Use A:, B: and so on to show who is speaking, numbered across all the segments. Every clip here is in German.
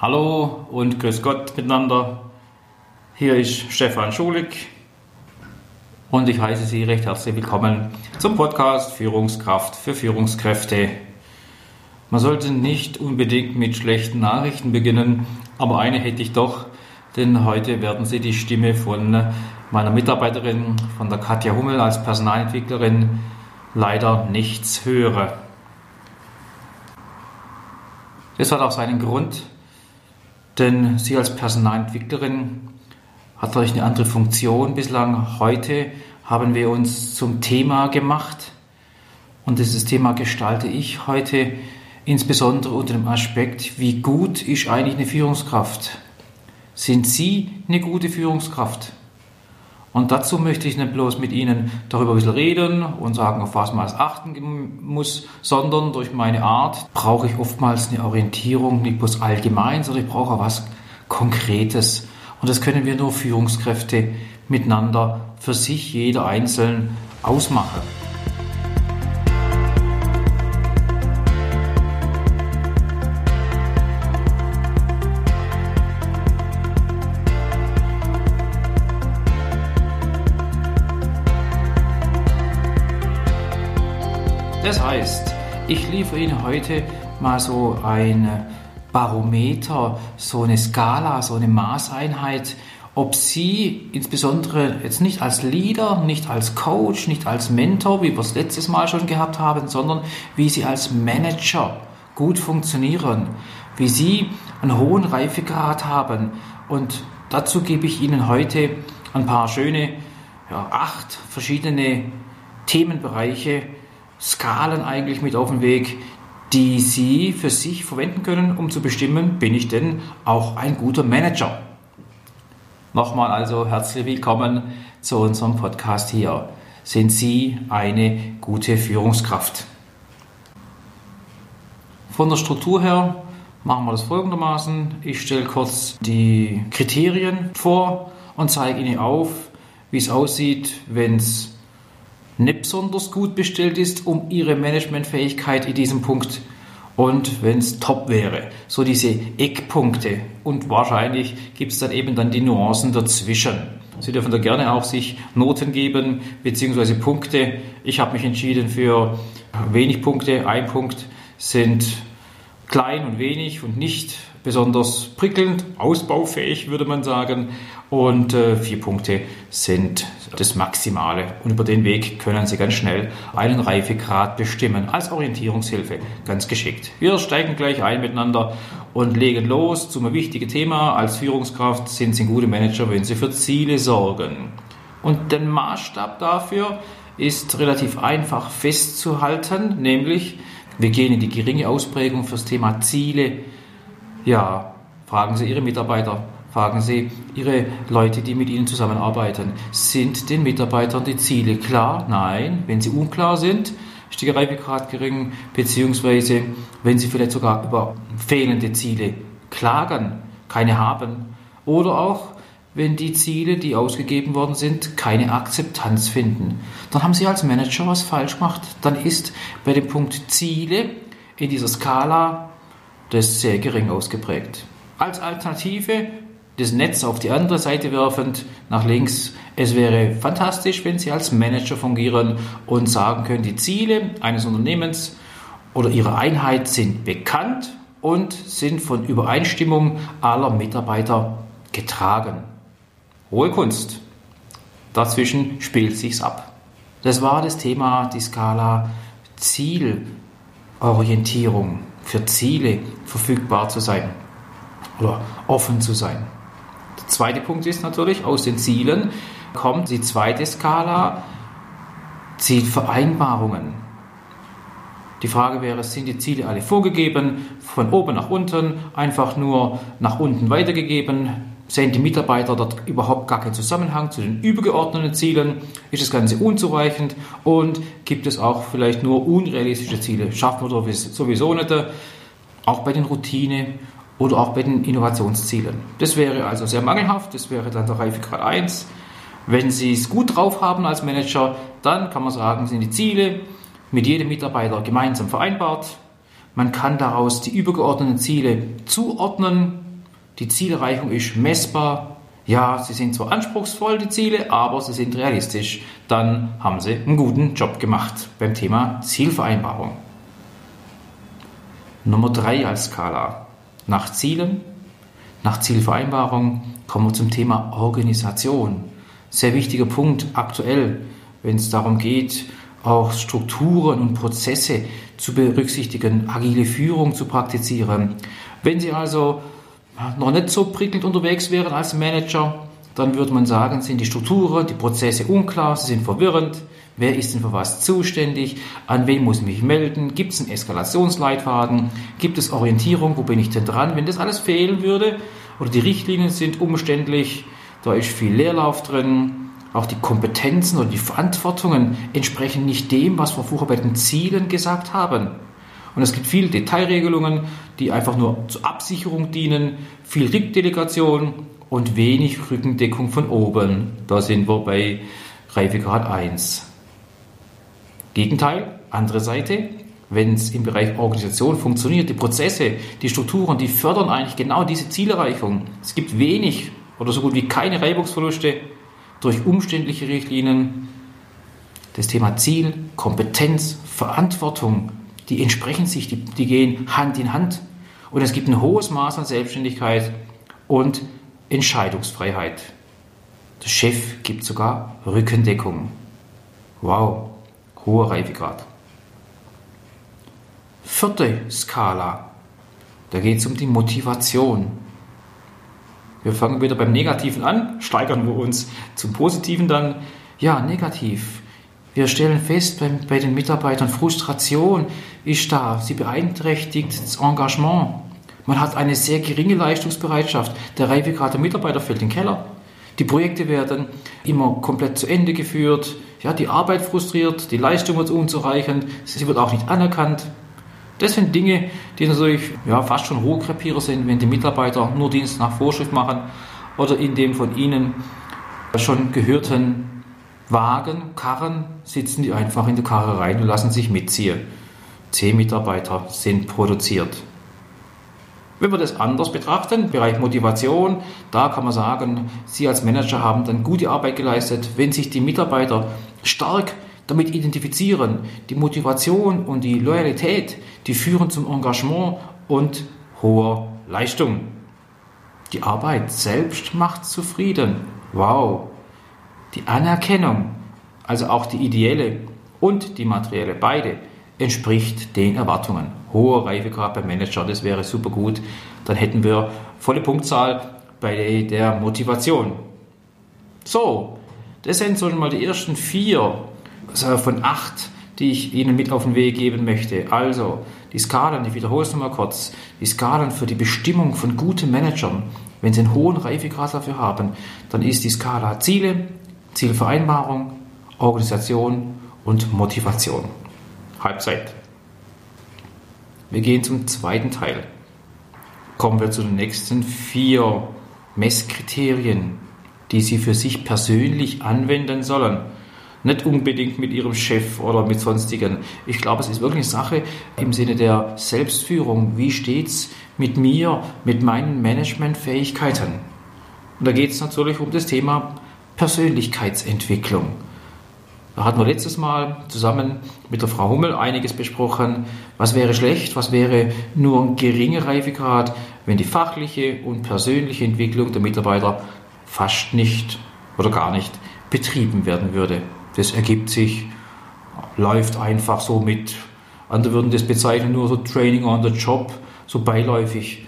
A: Hallo und grüß Gott miteinander. Hier ist Stefan Schulig und ich heiße Sie recht herzlich willkommen zum Podcast Führungskraft für Führungskräfte. Man sollte nicht unbedingt mit schlechten Nachrichten beginnen, aber eine hätte ich doch, denn heute werden Sie die Stimme von meiner Mitarbeiterin, von der Katja Hummel als Personalentwicklerin, leider nichts hören. Das hat auch seinen Grund, denn sie als Personalentwicklerin hat vielleicht eine andere Funktion bislang. Heute haben wir uns zum Thema gemacht und dieses Thema gestalte ich heute insbesondere unter dem Aspekt, wie gut ist eigentlich eine Führungskraft? Sind Sie eine gute Führungskraft? Und dazu möchte ich nicht bloß mit Ihnen darüber ein bisschen reden und sagen, auf was man als achten muss, sondern durch meine Art brauche ich oftmals eine Orientierung, nicht bloß allgemein, sondern ich brauche auch was Konkretes. Und das können wir nur Führungskräfte miteinander für sich, jeder einzeln, ausmachen. Heißt, ich liefere Ihnen heute mal so ein Barometer, so eine Skala, so eine Maßeinheit, ob Sie insbesondere jetzt nicht als Leader, nicht als Coach, nicht als Mentor, wie wir es letztes Mal schon gehabt haben, sondern wie Sie als Manager gut funktionieren, wie Sie einen hohen Reifegrad haben. Und dazu gebe ich Ihnen heute ein paar schöne, ja, acht verschiedene Themenbereiche, Skalen eigentlich mit auf den Weg, die Sie für sich verwenden können, um zu bestimmen, bin ich denn auch ein guter Manager? Nochmal also herzlich willkommen zu unserem Podcast hier. Sind Sie eine gute Führungskraft? Von der Struktur her machen wir das folgendermaßen. Ich stelle kurz die Kriterien vor und zeige Ihnen auf, wie es aussieht, wenn es nicht besonders gut bestellt ist, um ihre Managementfähigkeit in diesem Punkt und wenn es top wäre. So diese Eckpunkte und wahrscheinlich gibt es dann eben dann die Nuancen dazwischen. Sie dürfen da gerne auch sich Noten geben bzw. Punkte. Ich habe mich entschieden für wenig Punkte. Ein Punkt sind klein und wenig und nicht besonders prickelnd, ausbaufähig würde man sagen. Und äh, vier Punkte sind das Maximale. Und über den Weg können Sie ganz schnell einen Reifegrad bestimmen als Orientierungshilfe. Ganz geschickt. Wir steigen gleich ein miteinander und legen los zum wichtigen Thema. Als Führungskraft sind Sie ein guter Manager, wenn Sie für Ziele sorgen. Und der Maßstab dafür ist relativ einfach festzuhalten, nämlich wir gehen in die geringe Ausprägung fürs Thema Ziele. Ja, fragen Sie Ihre Mitarbeiter, fragen Sie Ihre Leute, die mit Ihnen zusammenarbeiten. Sind den Mitarbeitern die Ziele klar? Nein. Wenn sie unklar sind, ist die Reifegrad gering, beziehungsweise wenn Sie vielleicht sogar über fehlende Ziele klagen, keine haben. Oder auch, wenn die Ziele, die ausgegeben worden sind, keine Akzeptanz finden. Dann haben Sie als Manager was falsch gemacht. Dann ist bei dem Punkt Ziele in dieser Skala das sehr gering ausgeprägt. Als Alternative das Netz auf die andere Seite werfend, nach links. Es wäre fantastisch, wenn Sie als Manager fungieren und sagen können, die Ziele eines Unternehmens oder Ihrer Einheit sind bekannt und sind von Übereinstimmung aller Mitarbeiter getragen. Hohe Kunst. Dazwischen spielt sich's ab. Das war das Thema, die Skala Zielorientierung, für Ziele verfügbar zu sein oder offen zu sein. Der zweite Punkt ist natürlich, aus den Zielen kommt die zweite Skala, Zielvereinbarungen. Die Frage wäre, sind die Ziele alle vorgegeben, von oben nach unten, einfach nur nach unten weitergegeben? Sehen die Mitarbeiter dort überhaupt gar keinen Zusammenhang zu den übergeordneten Zielen? Ist das Ganze unzureichend? Und gibt es auch vielleicht nur unrealistische Ziele? Schaffen wir sowieso nicht, auch bei den Routine oder auch bei den Innovationszielen. Das wäre also sehr mangelhaft, das wäre dann der Reifegrad 1. Wenn Sie es gut drauf haben als Manager, dann kann man sagen, sind die Ziele mit jedem Mitarbeiter gemeinsam vereinbart. Man kann daraus die übergeordneten Ziele zuordnen die Zielerreichung ist messbar. Ja, sie sind zwar anspruchsvoll, die Ziele, aber sie sind realistisch. Dann haben sie einen guten Job gemacht beim Thema Zielvereinbarung. Nummer 3 als Skala. Nach Zielen, nach Zielvereinbarung kommen wir zum Thema Organisation. Sehr wichtiger Punkt aktuell, wenn es darum geht, auch Strukturen und Prozesse zu berücksichtigen, agile Führung zu praktizieren. Wenn Sie also noch nicht so prickelnd unterwegs wären als Manager, dann würde man sagen, sind die Strukturen, die Prozesse unklar, sie sind verwirrend. Wer ist denn für was zuständig? An wen muss ich mich melden? Gibt es einen Eskalationsleitfaden? Gibt es Orientierung? Wo bin ich denn dran? Wenn das alles fehlen würde oder die Richtlinien sind umständlich, da ist viel Leerlauf drin, auch die Kompetenzen oder die Verantwortungen entsprechen nicht dem, was wir vorher bei den Zielen gesagt haben. Und es gibt viele Detailregelungen, die einfach nur zur Absicherung dienen, viel Rückdelegation und wenig Rückendeckung von oben. Da sind wir bei Reifegrad 1. Gegenteil, andere Seite, wenn es im Bereich Organisation funktioniert, die Prozesse, die Strukturen, die fördern eigentlich genau diese Zielerreichung. Es gibt wenig oder so gut wie keine Reibungsverluste durch umständliche Richtlinien. Das Thema Ziel, Kompetenz, Verantwortung, die entsprechen sich, die, die gehen Hand in Hand. Und es gibt ein hohes Maß an Selbstständigkeit und Entscheidungsfreiheit. Der Chef gibt sogar Rückendeckung. Wow hoher Reifegrad. Vierte Skala, da geht es um die Motivation. Wir fangen wieder beim Negativen an, steigern wir uns zum Positiven dann. Ja, negativ. Wir stellen fest bei, bei den Mitarbeitern, Frustration ist da, sie beeinträchtigt das Engagement. Man hat eine sehr geringe Leistungsbereitschaft. Der Reifegrad der Mitarbeiter fällt in den Keller. Die Projekte werden immer komplett zu Ende geführt. Ja, die Arbeit frustriert, die Leistung wird unzureichend, sie wird auch nicht anerkannt. Das sind Dinge, die natürlich ja, fast schon Rohkrepierer sind, wenn die Mitarbeiter nur Dienst nach Vorschrift machen oder in dem von ihnen schon gehörten Wagen, Karren, sitzen die einfach in die Karre rein und lassen sich mitziehen. Zehn Mitarbeiter sind produziert. Wenn wir das anders betrachten, Bereich Motivation, da kann man sagen, Sie als Manager haben dann gute Arbeit geleistet, wenn sich die Mitarbeiter stark damit identifizieren. Die Motivation und die Loyalität, die führen zum Engagement und hoher Leistung. Die Arbeit selbst macht zufrieden. Wow. Die Anerkennung, also auch die ideelle und die materielle, beide, entspricht den Erwartungen. Hoher Reifegrad beim Manager, das wäre super gut. Dann hätten wir volle Punktzahl bei der Motivation. So, das sind so mal die ersten vier also von acht, die ich Ihnen mit auf den Weg geben möchte. Also, die Skalen, ich wiederhole es nochmal kurz, die Skalen für die Bestimmung von guten Managern, wenn Sie einen hohen Reifegrad dafür haben, dann ist die Skala Ziele, Zielvereinbarung, Organisation und Motivation. Halbzeit. Wir gehen zum zweiten Teil. Kommen wir zu den nächsten vier Messkriterien, die Sie für sich persönlich anwenden sollen. Nicht unbedingt mit Ihrem Chef oder mit sonstigen. Ich glaube, es ist wirklich eine Sache im Sinne der Selbstführung. Wie steht es mit mir, mit meinen Managementfähigkeiten? Und da geht es natürlich um das Thema Persönlichkeitsentwicklung. Da hatten wir letztes Mal zusammen mit der Frau Hummel einiges besprochen. Was wäre schlecht, was wäre nur ein geringer Reifegrad, wenn die fachliche und persönliche Entwicklung der Mitarbeiter fast nicht oder gar nicht betrieben werden würde. Das ergibt sich, läuft einfach so mit. Andere würden das bezeichnen nur so Training on the Job, so beiläufig.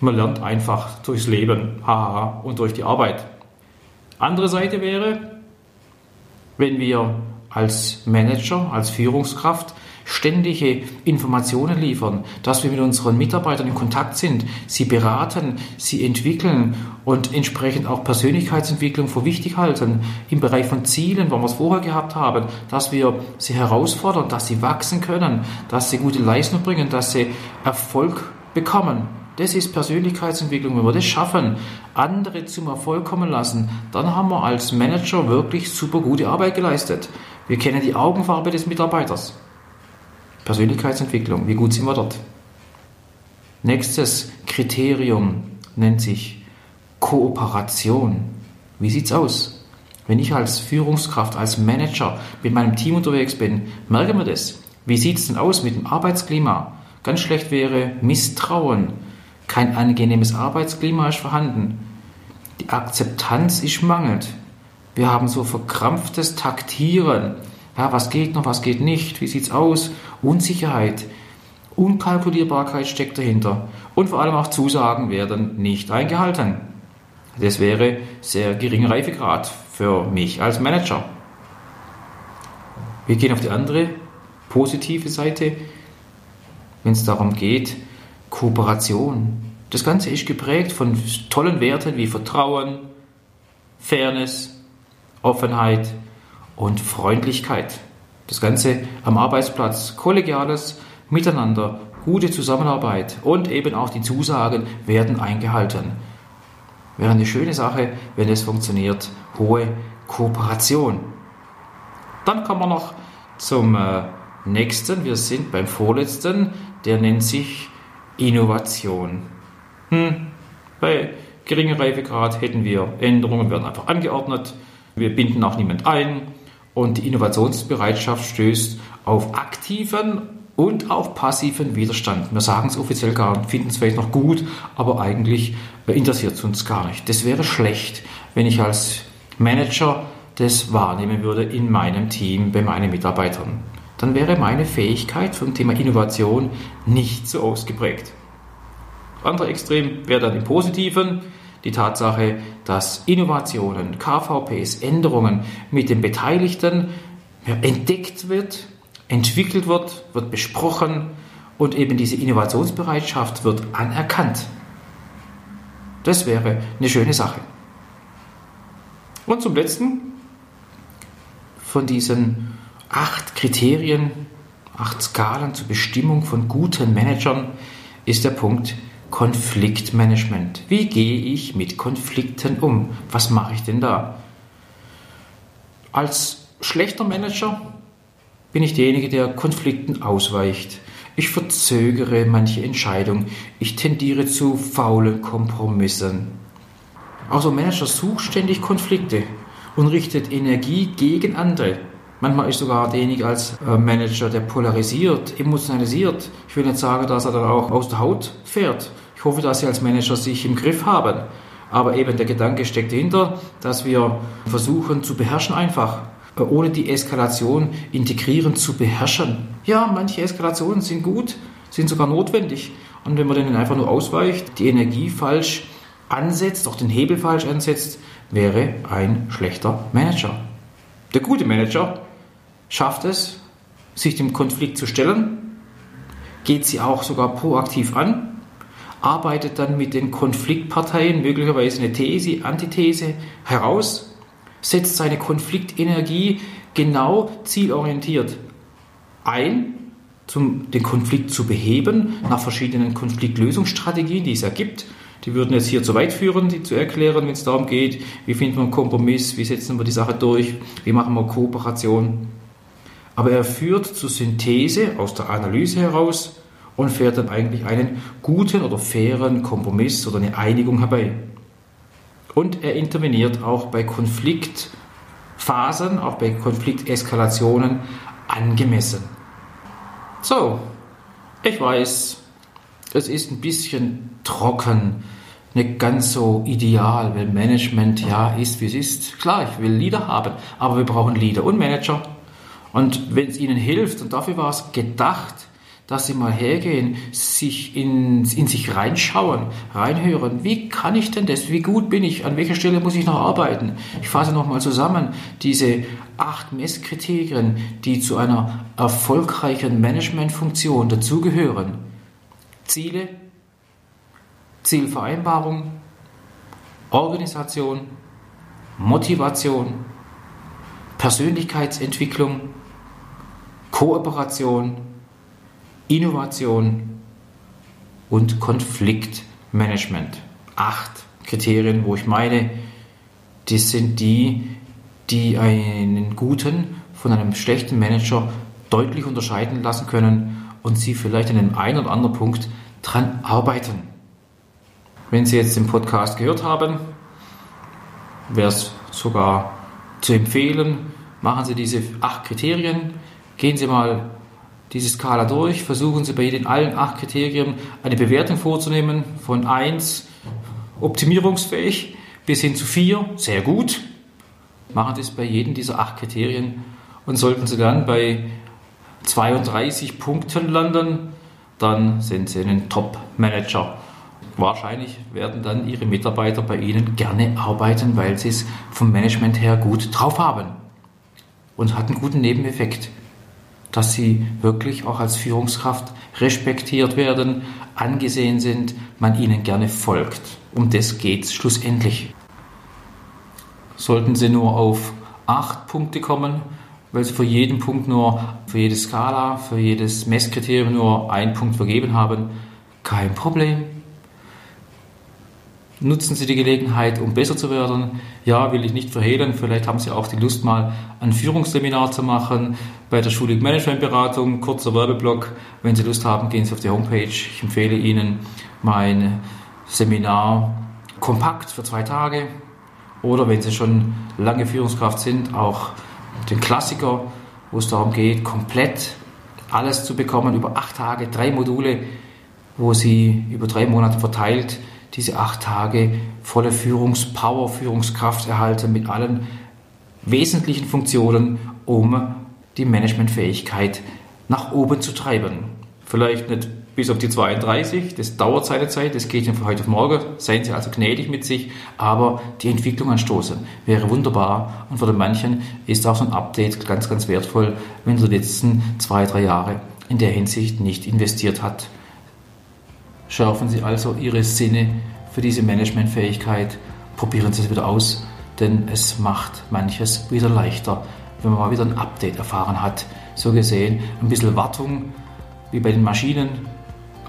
A: Man lernt einfach durchs Leben, haha, und durch die Arbeit. Andere Seite wäre, wenn wir als Manager, als Führungskraft ständige Informationen liefern, dass wir mit unseren Mitarbeitern in Kontakt sind, sie beraten, sie entwickeln und entsprechend auch Persönlichkeitsentwicklung für wichtig halten im Bereich von Zielen, wo wir es vorher gehabt haben, dass wir sie herausfordern, dass sie wachsen können, dass sie gute Leistung bringen, dass sie Erfolg bekommen. Das ist Persönlichkeitsentwicklung. Wenn wir das schaffen, andere zum Erfolg kommen lassen, dann haben wir als Manager wirklich super gute Arbeit geleistet. Wir kennen die Augenfarbe des Mitarbeiters. Persönlichkeitsentwicklung, wie gut sind wir dort? Nächstes Kriterium, nennt sich Kooperation. Wie sieht's aus? Wenn ich als Führungskraft, als Manager mit meinem Team unterwegs bin, merken wir das. Wie sieht's denn aus mit dem Arbeitsklima? Ganz schlecht wäre Misstrauen. Kein angenehmes Arbeitsklima ist vorhanden. Die Akzeptanz ist mangelt. Wir haben so verkrampftes Taktieren. Ja, was geht noch, was geht nicht? Wie sieht's aus? Unsicherheit. Unkalkulierbarkeit steckt dahinter. Und vor allem auch Zusagen werden nicht eingehalten. Das wäre sehr geringer Reifegrad für mich als Manager. Wir gehen auf die andere positive Seite, wenn es darum geht, Kooperation. Das Ganze ist geprägt von tollen Werten wie Vertrauen, Fairness, Offenheit und Freundlichkeit. Das Ganze am Arbeitsplatz, kollegiales Miteinander, gute Zusammenarbeit und eben auch die Zusagen werden eingehalten. Wäre eine schöne Sache, wenn es funktioniert. Hohe Kooperation. Dann kommen wir noch zum äh, nächsten. Wir sind beim vorletzten. Der nennt sich Innovation. Hm. Bei geringer Reifegrad hätten wir Änderungen, werden einfach angeordnet. Wir binden auch niemand ein. Und die Innovationsbereitschaft stößt auf aktiven und auch passiven Widerstand. Wir sagen es offiziell gar nicht, finden es vielleicht noch gut, aber eigentlich interessiert es uns gar nicht. Das wäre schlecht, wenn ich als Manager das wahrnehmen würde in meinem Team, bei meinen Mitarbeitern. Dann wäre meine Fähigkeit vom Thema Innovation nicht so ausgeprägt. Andere Extrem wäre dann im Positiven die Tatsache, dass Innovationen, KVPs, Änderungen mit den Beteiligten entdeckt wird, entwickelt wird, wird besprochen und eben diese Innovationsbereitschaft wird anerkannt. Das wäre eine schöne Sache. Und zum letzten von diesen acht Kriterien, acht Skalen zur Bestimmung von guten Managern ist der Punkt Konfliktmanagement. Wie gehe ich mit Konflikten um? Was mache ich denn da? Als schlechter Manager bin ich derjenige, der Konflikten ausweicht. Ich verzögere manche Entscheidung. Ich tendiere zu faulen Kompromissen. Also Manager sucht ständig Konflikte und richtet Energie gegen andere. Manchmal ist sogar derjenige als äh, Manager, der polarisiert, emotionalisiert. Ich will nicht sagen, dass er dann auch aus der Haut fährt. Ich hoffe, dass Sie als Manager sich im Griff haben. Aber eben der Gedanke steckt dahinter, dass wir versuchen zu beherrschen einfach ohne die Eskalation integrierend zu beherrschen. Ja, manche Eskalationen sind gut, sind sogar notwendig. Und wenn man denen einfach nur ausweicht, die Energie falsch ansetzt, auch den Hebel falsch ansetzt, wäre ein schlechter Manager. Der gute Manager schafft es, sich dem Konflikt zu stellen, geht sie auch sogar proaktiv an, arbeitet dann mit den Konfliktparteien möglicherweise eine These, Antithese heraus, setzt seine Konfliktenergie genau zielorientiert ein, um den Konflikt zu beheben, nach verschiedenen Konfliktlösungsstrategien, die es ja gibt. Die würden jetzt hier zu weit führen, die zu erklären, wenn es darum geht, wie finden wir einen Kompromiss, wie setzen wir die Sache durch, wie machen wir Kooperation. Aber er führt zur Synthese aus der Analyse heraus und fährt dann eigentlich einen guten oder fairen Kompromiss oder eine Einigung herbei. Und er interveniert auch bei Konfliktphasen, auch bei Konflikteskalationen angemessen. So, ich weiß, es ist ein bisschen trocken, nicht ganz so ideal, weil Management ja ist, wie es ist. Klar, ich will Leader haben, aber wir brauchen Leader und Manager. Und wenn es ihnen hilft, und dafür war es gedacht, dass sie mal hergehen, sich in, in sich reinschauen, reinhören. Wie kann ich denn das? Wie gut bin ich? An welcher Stelle muss ich noch arbeiten? Ich fasse nochmal zusammen diese acht Messkriterien, die zu einer erfolgreichen Managementfunktion dazugehören. Ziele, Zielvereinbarung, Organisation, Motivation, Persönlichkeitsentwicklung, Kooperation, Innovation und Konfliktmanagement. Acht Kriterien, wo ich meine, das sind die, die einen guten von einem schlechten Manager deutlich unterscheiden lassen können und sie vielleicht an einem einen oder anderen Punkt dran arbeiten. Wenn Sie jetzt den Podcast gehört haben, wäre es sogar zu empfehlen, machen Sie diese acht Kriterien, gehen Sie mal diese Skala durch, versuchen Sie bei den allen acht Kriterien eine Bewertung vorzunehmen von 1 optimierungsfähig bis hin zu 4 sehr gut. Machen Sie es bei jedem dieser acht Kriterien. Und sollten Sie dann bei 32 Punkten landen, dann sind Sie ein Top-Manager. Wahrscheinlich werden dann Ihre Mitarbeiter bei Ihnen gerne arbeiten, weil Sie es vom Management her gut drauf haben. Und hat einen guten Nebeneffekt, dass Sie wirklich auch als Führungskraft respektiert werden, angesehen sind, man Ihnen gerne folgt. Um das geht es schlussendlich. Sollten Sie nur auf acht Punkte kommen, weil Sie für jeden Punkt nur, für jede Skala, für jedes Messkriterium nur einen Punkt vergeben haben, kein Problem Nutzen Sie die Gelegenheit, um besser zu werden? Ja, will ich nicht verhehlen. Vielleicht haben Sie auch die Lust, mal ein Führungsseminar zu machen bei der Schule Managementberatung. Kurzer Werbeblock. Wenn Sie Lust haben, gehen Sie auf die Homepage. Ich empfehle Ihnen mein Seminar kompakt für zwei Tage. Oder wenn Sie schon lange Führungskraft sind, auch den Klassiker, wo es darum geht, komplett alles zu bekommen über acht Tage, drei Module, wo Sie über drei Monate verteilt diese acht Tage volle Führungspower, Führungskraft erhalten mit allen wesentlichen Funktionen, um die Managementfähigkeit nach oben zu treiben. Vielleicht nicht bis auf die 32, das dauert seine Zeit, das geht von heute auf morgen, seien Sie also gnädig mit sich, aber die Entwicklung anstoßen wäre wunderbar und für manchen ist auch so ein Update ganz, ganz wertvoll, wenn er die letzten zwei, drei Jahre in der Hinsicht nicht investiert hat. Schärfen Sie also Ihre Sinne für diese Managementfähigkeit. Probieren Sie es wieder aus, denn es macht manches wieder leichter, wenn man mal wieder ein Update erfahren hat. So gesehen ein bisschen Wartung, wie bei den Maschinen,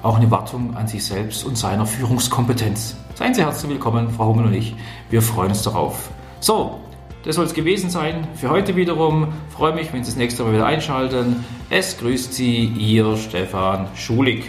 A: auch eine Wartung an sich selbst und seiner Führungskompetenz. Seien Sie herzlich willkommen, Frau Hummel und ich. Wir freuen uns darauf. So, das soll es gewesen sein für heute wiederum. freue mich, wenn Sie das nächste Mal wieder einschalten. Es grüßt Sie, Ihr Stefan Schulig.